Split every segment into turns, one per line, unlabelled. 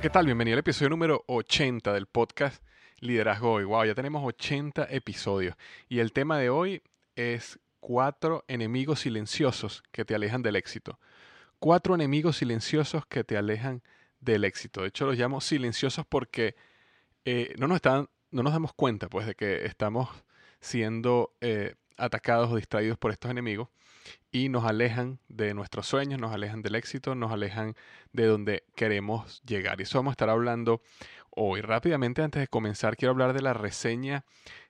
¿Qué tal? Bienvenido al episodio número 80 del podcast Liderazgo Hoy. Wow, ya tenemos 80 episodios. Y el tema de hoy es cuatro enemigos silenciosos que te alejan del éxito. Cuatro enemigos silenciosos que te alejan del éxito. De hecho, los llamo silenciosos porque eh, no, nos están, no nos damos cuenta pues, de que estamos siendo eh, atacados o distraídos por estos enemigos y nos alejan de nuestros sueños, nos alejan del éxito, nos alejan de donde queremos llegar. Y eso vamos a estar hablando hoy. Rápidamente, antes de comenzar, quiero hablar de la reseña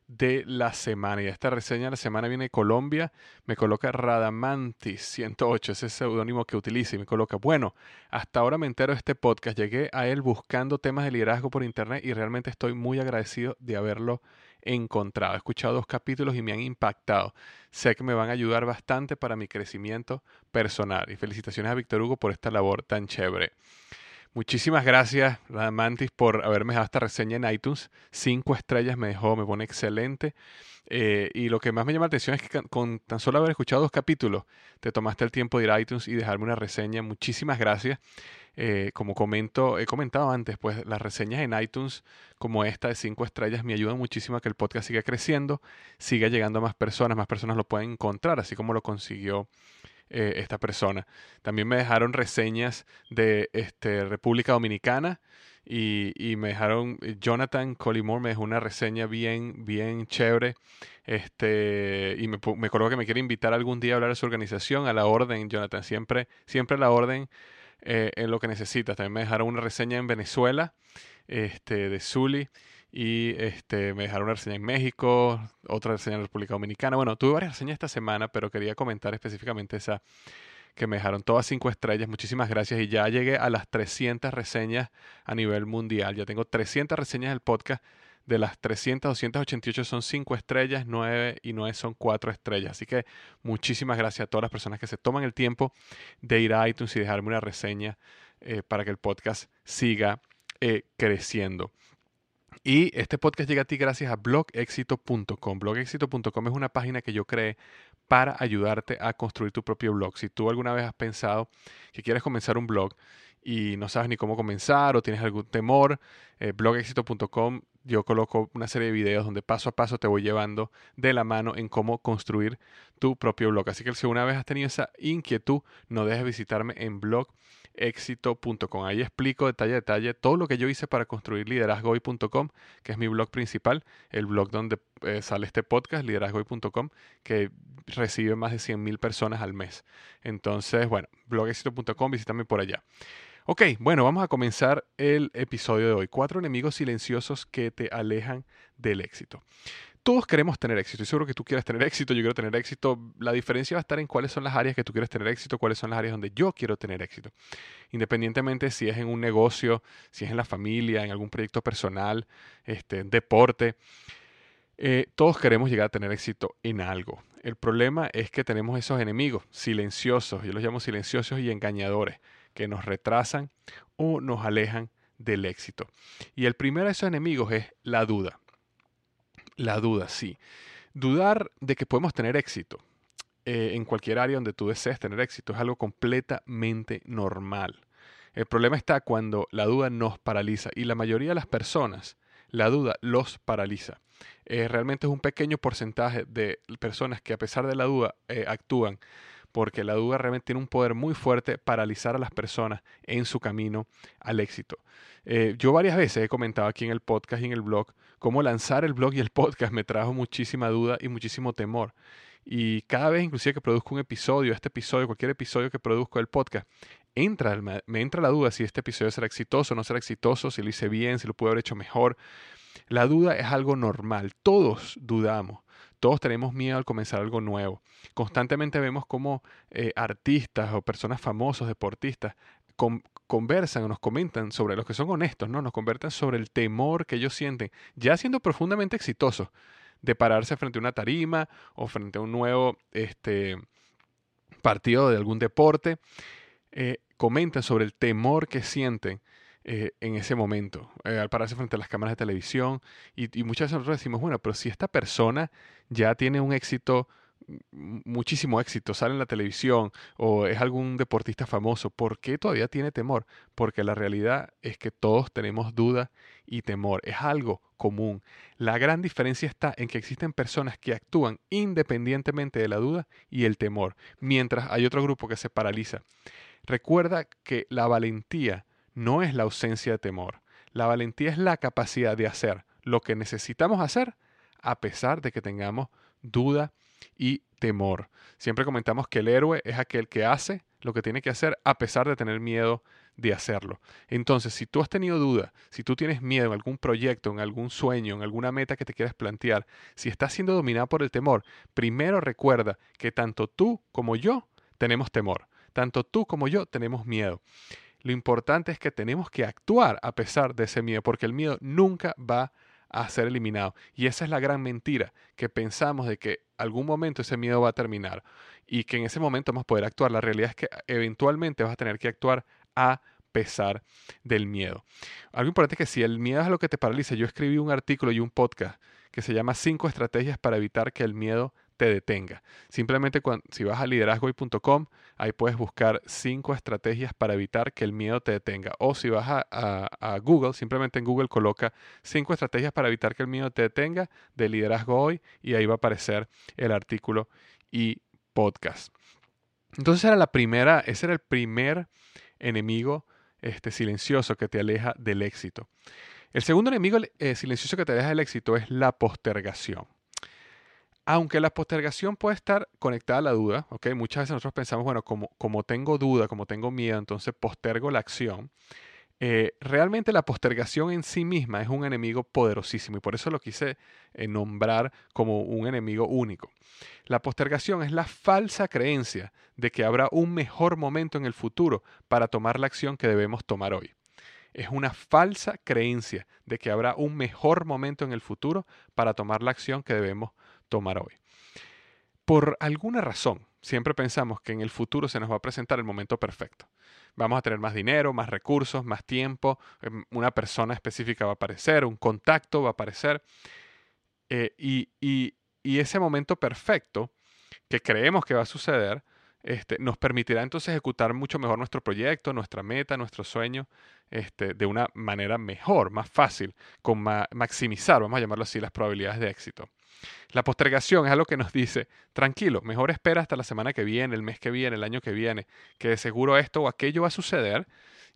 de la semana. Y esta reseña de la semana viene de Colombia. Me coloca Radamantis 108, ese seudónimo que utiliza. Y me coloca, bueno, hasta ahora me entero de este podcast. Llegué a él buscando temas de liderazgo por internet y realmente estoy muy agradecido de haberlo encontrado. He escuchado dos capítulos y me han impactado. Sé que me van a ayudar bastante para mi crecimiento personal. Y felicitaciones a Víctor Hugo por esta labor tan chévere. Muchísimas gracias, Radamantis, por haberme dejado esta reseña en iTunes. Cinco estrellas me dejó, me pone excelente. Eh, y lo que más me llama la atención es que con tan solo haber escuchado dos capítulos, te tomaste el tiempo de ir a iTunes y dejarme una reseña. Muchísimas gracias. Eh, como comento, he comentado antes, pues las reseñas en iTunes como esta de cinco estrellas me ayudan muchísimo a que el podcast siga creciendo, siga llegando a más personas, más personas lo pueden encontrar, así como lo consiguió eh, esta persona. También me dejaron reseñas de este, República Dominicana y, y, me dejaron, Jonathan Collymore me dejó una reseña bien, bien chévere. Este, y me, me que me quiere invitar algún día a hablar de su organización, a la orden, Jonathan, siempre, siempre a la orden eh, en lo que necesitas. También me dejaron una reseña en Venezuela, este, de Zully, y este, me dejaron una reseña en México, otra reseña en República Dominicana. Bueno, tuve varias reseñas esta semana, pero quería comentar específicamente esa que me dejaron todas cinco estrellas. Muchísimas gracias. Y ya llegué a las 300 reseñas a nivel mundial. Ya tengo 300 reseñas del podcast de las 300, 288 son 5 estrellas, 9 y 9 son 4 estrellas. Así que muchísimas gracias a todas las personas que se toman el tiempo de ir a iTunes y dejarme una reseña eh, para que el podcast siga eh, creciendo. Y este podcast llega a ti gracias a blogexito.com. Blogexito.com es una página que yo creé para ayudarte a construir tu propio blog. Si tú alguna vez has pensado que quieres comenzar un blog y no sabes ni cómo comenzar o tienes algún temor, eh, blogexito.com yo coloco una serie de videos donde paso a paso te voy llevando de la mano en cómo construir tu propio blog. Así que si una vez has tenido esa inquietud, no dejes visitarme en blogexito.com. Ahí explico detalle a detalle todo lo que yo hice para construir liderazgoy.com, que es mi blog principal, el blog donde eh, sale este podcast, liderazgoy.com, que recibe más de 100.000 personas al mes. Entonces, bueno, blogexito.com, visítame por allá. Ok, bueno, vamos a comenzar el episodio de hoy. Cuatro enemigos silenciosos que te alejan del éxito. Todos queremos tener éxito. Estoy seguro que tú quieres tener éxito, yo quiero tener éxito. La diferencia va a estar en cuáles son las áreas que tú quieres tener éxito, cuáles son las áreas donde yo quiero tener éxito. Independientemente si es en un negocio, si es en la familia, en algún proyecto personal, este, deporte. Eh, todos queremos llegar a tener éxito en algo. El problema es que tenemos esos enemigos silenciosos, yo los llamo silenciosos y engañadores, que nos retrasan o nos alejan del éxito. Y el primero de esos enemigos es la duda. La duda, sí. Dudar de que podemos tener éxito eh, en cualquier área donde tú desees tener éxito es algo completamente normal. El problema está cuando la duda nos paraliza y la mayoría de las personas, la duda los paraliza. Eh, realmente es un pequeño porcentaje de personas que a pesar de la duda eh, actúan porque la duda realmente tiene un poder muy fuerte paralizar a las personas en su camino al éxito. Eh, yo varias veces he comentado aquí en el podcast y en el blog cómo lanzar el blog y el podcast me trajo muchísima duda y muchísimo temor. Y cada vez inclusive que produzco un episodio, este episodio, cualquier episodio que produzco del podcast, entra, me entra la duda si este episodio será exitoso no será exitoso, si lo hice bien, si lo pude haber hecho mejor. La duda es algo normal, todos dudamos. Todos tenemos miedo al comenzar algo nuevo. Constantemente vemos cómo eh, artistas o personas famosos, deportistas, conversan o nos comentan sobre los que son honestos, ¿no? Nos conversan sobre el temor que ellos sienten, ya siendo profundamente exitosos, de pararse frente a una tarima o frente a un nuevo este, partido de algún deporte. Eh, comentan sobre el temor que sienten eh, en ese momento, eh, al pararse frente a las cámaras de televisión. Y, muchas veces nosotros decimos, bueno, pero si esta persona ya tiene un éxito, muchísimo éxito, sale en la televisión o es algún deportista famoso, ¿por qué todavía tiene temor? Porque la realidad es que todos tenemos duda y temor, es algo común. La gran diferencia está en que existen personas que actúan independientemente de la duda y el temor, mientras hay otro grupo que se paraliza. Recuerda que la valentía no es la ausencia de temor. La valentía es la capacidad de hacer lo que necesitamos hacer a pesar de que tengamos duda y temor. Siempre comentamos que el héroe es aquel que hace lo que tiene que hacer a pesar de tener miedo de hacerlo. Entonces, si tú has tenido duda, si tú tienes miedo en algún proyecto, en algún sueño, en alguna meta que te quieras plantear, si estás siendo dominado por el temor, primero recuerda que tanto tú como yo tenemos temor, tanto tú como yo tenemos miedo. Lo importante es que tenemos que actuar a pesar de ese miedo, porque el miedo nunca va a ser eliminado. Y esa es la gran mentira, que pensamos de que algún momento ese miedo va a terminar y que en ese momento vamos a poder actuar. La realidad es que eventualmente vas a tener que actuar a pesar del miedo. Algo importante es que si el miedo es lo que te paraliza, yo escribí un artículo y un podcast que se llama Cinco estrategias para evitar que el miedo te detenga. Simplemente cuando, si vas a liderazgoy.com, ahí puedes buscar cinco estrategias para evitar que el miedo te detenga. O si vas a, Google, simplemente en Google coloca cinco estrategias para evitar que el miedo te detenga de liderazgo hoy y ahí va a aparecer el artículo y podcast. Entonces era la primera, ese era el primer enemigo este, silencioso que te aleja del éxito. El segundo enemigo eh, silencioso que te aleja del éxito es la postergación. Aunque la postergación puede estar conectada a la duda, ¿ok? Muchas veces nosotros pensamos, bueno, como, como tengo duda, como tengo miedo, entonces postergo la acción. Eh, realmente la postergación en sí misma es un enemigo poderosísimo y por eso lo quise eh, nombrar como un enemigo único. La postergación es la falsa creencia de que habrá un mejor momento en el futuro para tomar la acción que debemos tomar hoy. Es una falsa creencia de que habrá un mejor momento en el futuro para tomar la acción que debemos tomar hoy. Por alguna razón, siempre pensamos que en el futuro se nos va a presentar el momento perfecto. Vamos a tener más dinero, más recursos, más tiempo, em, una persona específica va a aparecer, un contacto va a aparecer. Eh, y, ese momento perfecto que creemos que va a suceder, este, nos permitirá entonces ejecutar mucho mejor nuestro proyecto, nuestra meta, nuestro sueño, este, de una manera mejor, más fácil, con maximizar, vamos a llamarlo así, las probabilidades de éxito. La postergación es algo que nos dice, tranquilo, mejor espera hasta la semana que viene, el mes que viene, el año que viene, que de seguro esto o aquello va a suceder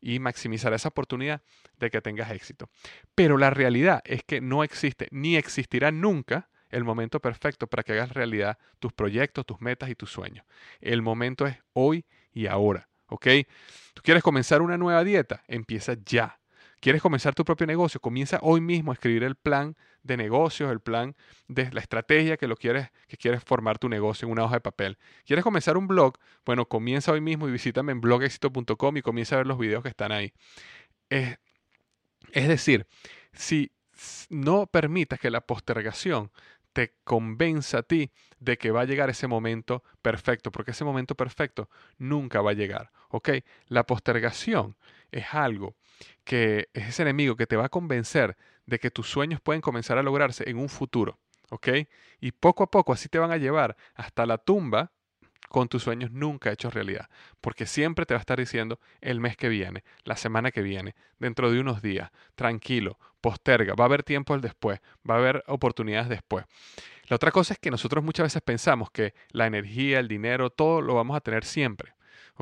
y maximizar esa oportunidad de que tengas éxito. Pero la realidad es que no existe ni existirá nunca el momento perfecto para que hagas realidad tus proyectos, tus metas y tus sueños. El momento es hoy y ahora, ¿ok? ¿Tú quieres comenzar una nueva dieta? Empieza ya. ¿Quieres comenzar tu propio negocio? Comienza hoy mismo a escribir el plan de negocios, el plan de la estrategia que lo quieres, que quieres formar tu negocio en una hoja de papel. ¿Quieres comenzar un blog? Bueno, comienza hoy mismo y visítame en blogexito.com y comienza a ver los videos que están ahí. Es, es decir, si no permitas que la postergación te convenza a ti de que va a llegar ese momento perfecto, porque ese momento perfecto nunca va a llegar. ¿Ok? La postergación es algo que es ese enemigo que te va a convencer de que tus sueños pueden comenzar a lograrse en un futuro. ¿Ok? Y poco a poco así te van a llevar hasta la tumba con tus sueños nunca hechos realidad. Porque siempre te va a estar diciendo el mes que viene, la semana que viene, dentro de unos días, tranquilo, posterga, va a haber tiempo después, va a haber oportunidades después. La otra cosa es que nosotros muchas veces pensamos que la energía, el dinero, todo lo vamos a tener siempre.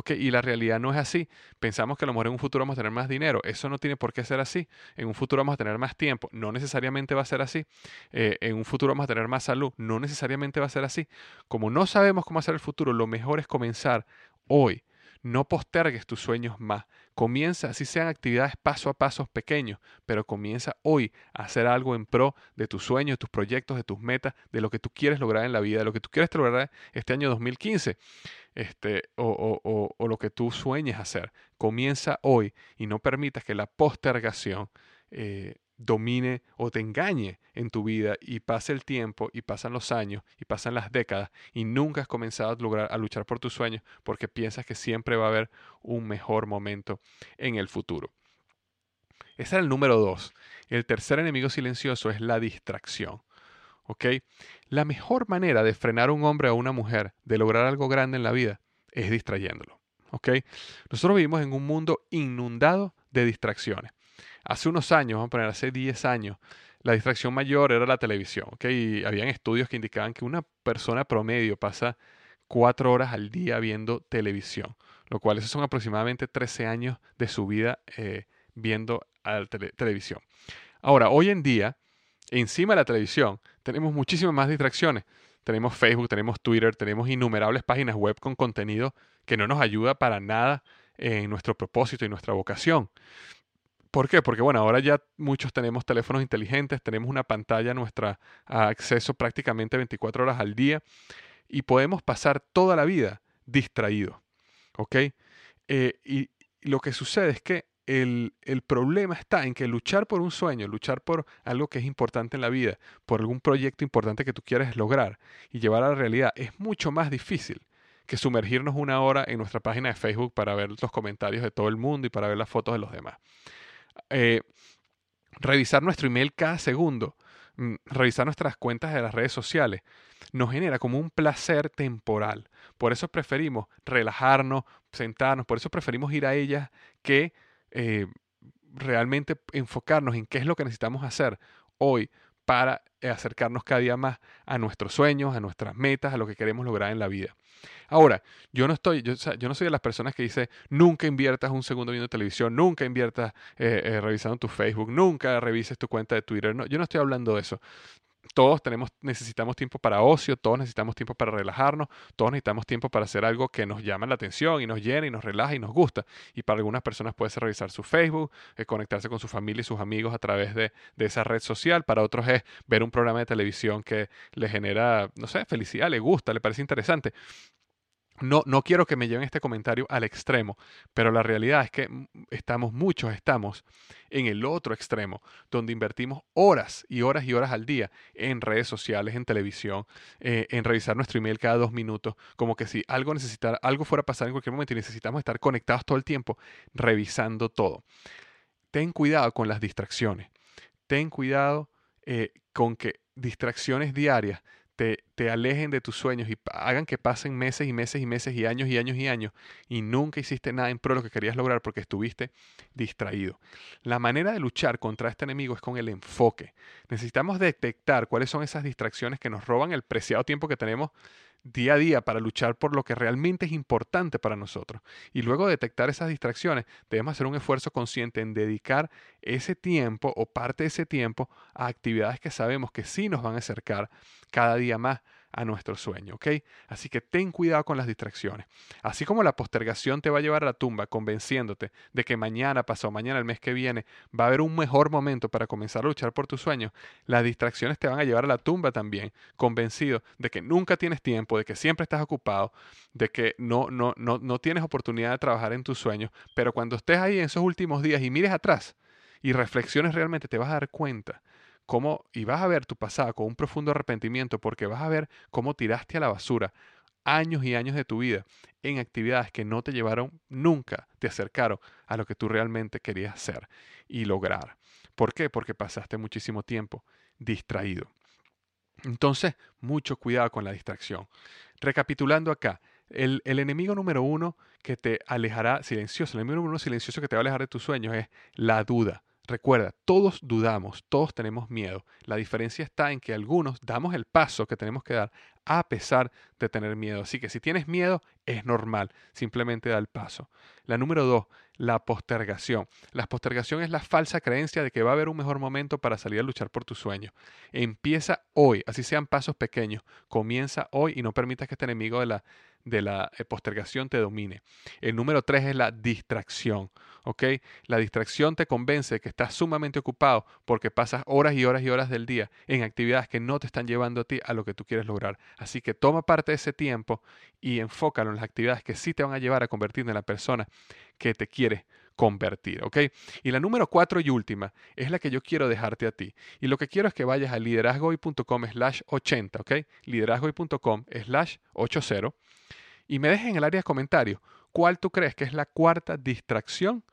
Y la realidad no es así. Pensamos que a lo mejor en un futuro vamos a tener más dinero. Eso no tiene por qué ser así. En un futuro vamos a tener más tiempo. No necesariamente va a ser así. Eh, en un futuro vamos a tener más salud. No necesariamente va a ser así. Como no sabemos cómo hacer el futuro, lo mejor es comenzar hoy. No postergues tus sueños más. Comienza, así sean actividades paso a paso pequeños, pero comienza hoy a hacer algo en pro de tus sueños, de tus proyectos, de tus metas, de lo que tú quieres lograr en la vida, de lo que tú quieres lograr este año 2015 este, o, lo que tú sueñes hacer. Comienza hoy y no permitas que la postergación eh, domine o te engañe en tu vida y pase el tiempo y pasan los años y pasan las décadas y nunca has comenzado a, lograr, a luchar por tus sueños porque piensas que siempre va a haber un mejor momento en el futuro. Ese era el número dos. El tercer enemigo silencioso es la distracción. La mejor manera de frenar a un hombre o a una mujer de lograr algo grande en la vida es distrayéndolo. ¿Ok? Nosotros vivimos en un mundo inundado de distracciones. Hace unos años, vamos a poner hace 10 años, la distracción mayor era la televisión. ¿ok? Habían estudios que indicaban que una persona promedio pasa 4 horas al día viendo televisión, lo cual esos son aproximadamente 13 años de su vida eh, viendo a televisión. Ahora, hoy en día, encima de la televisión, tenemos muchísimas más distracciones. Tenemos Facebook, tenemos Twitter, tenemos innumerables páginas web con contenido que no nos ayuda para nada en nuestro propósito y nuestra vocación. ¿Por qué? Porque bueno, ahora ya muchos tenemos teléfonos inteligentes, tenemos una pantalla a nuestro acceso prácticamente 24 horas al día y podemos pasar toda la vida distraídos. ¿Ok? Eh, y lo que sucede es que el, problema está en que luchar por un sueño, luchar por algo que es importante en la vida, por algún proyecto importante que tú quieres lograr y llevar a la realidad, es mucho más difícil que sumergirnos una hora en nuestra página de Facebook para ver los comentarios de todo el mundo y para ver las fotos de los demás. Eh, revisar nuestro email cada segundo, mm, revisar nuestras cuentas de las redes sociales, nos genera como un placer temporal. Por eso preferimos relajarnos, sentarnos, por eso preferimos ir a ellas que eh, realmente enfocarnos en qué es lo que necesitamos hacer hoy para acercarnos cada día más a nuestros sueños, a nuestras metas, a lo que queremos lograr en la vida. Ahora, yo no estoy, yo, no soy de las personas que dice nunca inviertas un segundo viendo televisión, nunca inviertas eh, eh, revisando tu Facebook, nunca revises tu cuenta de Twitter. No, yo no estoy hablando de eso todos tenemos, necesitamos tiempo para ocio, todos necesitamos tiempo para relajarnos, todos necesitamos tiempo para hacer algo que nos llama la atención y nos llena y nos relaja y nos gusta. Y para algunas personas puede ser revisar su Facebook, eh, conectarse con su familia y sus amigos a través de, de, esa red social. Para otros es ver un programa de televisión que le genera, no sé, felicidad, le gusta, le parece interesante. No, no quiero que me lleven este comentario al extremo, pero la realidad es que estamos, muchos estamos en el otro extremo, donde invertimos horas y horas y horas al día en redes sociales, en televisión, eh, en revisar nuestro email cada dos minutos, como que si algo algo fuera a pasar en cualquier momento y necesitamos estar conectados todo el tiempo, revisando todo. Ten cuidado con las distracciones. Ten cuidado eh, con que distracciones diarias te, alejen de tus sueños y hagan que pasen meses y meses y meses y años y años y años y nunca hiciste nada en pro de lo que querías lograr porque estuviste distraído. La manera de luchar contra este enemigo es con el enfoque. Necesitamos detectar cuáles son esas distracciones que nos roban el preciado tiempo que tenemos día a día para luchar por lo que realmente es importante para nosotros. Y luego de detectar esas distracciones, debemos hacer un esfuerzo consciente en dedicar ese tiempo o parte de ese tiempo a actividades que sabemos que sí nos van a acercar cada día más a nuestro sueño, ¿ok? Así que ten cuidado con las distracciones. Así como la postergación te va a llevar a la tumba convenciéndote de que mañana, pasado mañana, el mes que viene, va a haber un mejor momento para comenzar a luchar por tus sueños, las distracciones te van a llevar a la tumba también, convencido de que nunca tienes tiempo, de que siempre estás ocupado, de que no, no, no, no tienes oportunidad de trabajar en tus sueños, pero cuando estés ahí en esos últimos días y mires atrás y reflexiones realmente, te vas a dar cuenta y vas a ver tu pasado con un profundo arrepentimiento porque vas a ver cómo tiraste a la basura años y años de tu vida en actividades que no te llevaron nunca, te acercaron a lo que tú realmente querías hacer y lograr. ¿Por qué? Porque pasaste muchísimo tiempo distraído. Entonces, mucho cuidado con la distracción. Recapitulando acá, el, el, enemigo número uno que te alejará silencioso, el enemigo número uno silencioso que te va a alejar de tus sueños es la duda. Recuerda, todos dudamos, todos tenemos miedo. La diferencia está en que algunos damos el paso que tenemos que dar a pesar de tener miedo. Así que si tienes miedo, es normal, simplemente da el paso. La número dos, la postergación. La postergación es la falsa creencia de que va a haber un mejor momento para salir a luchar por tus sueños. Empieza hoy, así sean pasos pequeños. Comienza hoy y no permitas que este enemigo de la, de la eh, postergación te domine. El número tres es la distracción. ¿ok? La distracción te convence que estás sumamente ocupado porque pasas horas y horas y horas del día en actividades que no te están llevando a ti a lo que tú quieres lograr. Así que toma parte de ese tiempo y enfócalo en las actividades que sí te van a llevar a convertirte en la persona que te quieres convertir, ¿ok? Y la número cuatro y última es la que yo quiero dejarte a ti. Y lo que quiero es que vayas a liderazgoy.com slash 80, ¿ok? liderazgoy.com slash 80 y me dejes en el área de comentarios cuál tú crees que es la cuarta distracción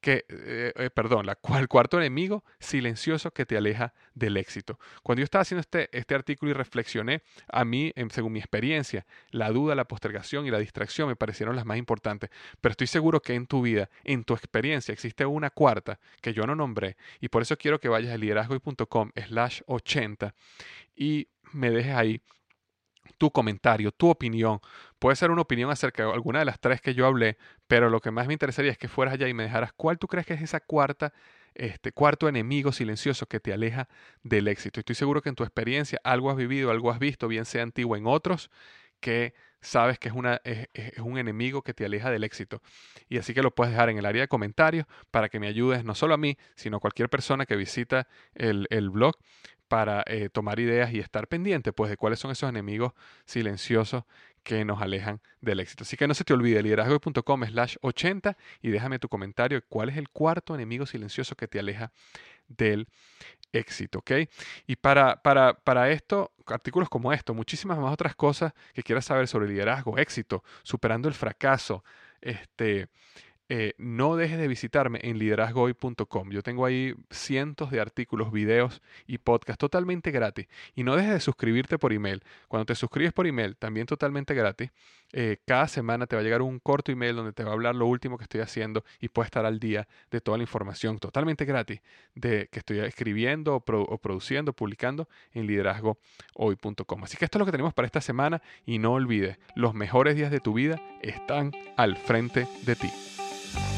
que, eh, eh, perdón, la, el cuarto enemigo silencioso que te aleja del éxito. Cuando yo estaba haciendo este, este artículo y reflexioné, a mí, según mi experiencia, la duda, la postergación y la distracción me parecieron las más importantes, pero estoy seguro que en tu vida, en tu experiencia, existe una cuarta que yo no nombré y por eso quiero que vayas a liderazgo.com slash 80 y me dejes ahí tu comentario, tu opinión. Puede ser una opinión acerca de alguna de las tres que yo hablé, pero lo que más me interesaría es que fueras allá y me dejaras cuál tú crees que es esa cuarta, este cuarto enemigo silencioso que te aleja del éxito. Estoy seguro que en tu experiencia algo has vivido, algo has visto, bien sea antiguo en otros, que sabes que es, una, es, un enemigo que te aleja del éxito. Y así que lo puedes dejar en el área de comentarios para que me ayudes no solo a mí, sino a cualquier persona que visita el, el blog para eh, tomar ideas y estar pendiente pues de cuáles son esos enemigos silenciosos que nos alejan del éxito. Así que no se te olvide, liderazgo.com slash 80 y déjame tu comentario cuál es el cuarto enemigo silencioso que te aleja del éxito, ¿ok? Y para, para, para esto, artículos como esto, muchísimas más otras cosas que quieras saber sobre liderazgo, éxito, superando el fracaso, este, eh, no dejes de visitarme en liderazgohoy.com. Yo tengo ahí cientos de artículos, videos y podcasts totalmente gratis. Y no dejes de suscribirte por email. Cuando te suscribes por email, también totalmente gratis, eh, cada semana te va a llegar un corto email donde te va a hablar lo último que estoy haciendo y puedes estar al día de toda la información totalmente gratis de que estoy escribiendo o, o produciendo, publicando en liderazgohoy.com. Así que esto es lo que tenemos para esta semana y no olvides, los mejores días de tu vida están al frente de ti. Bye.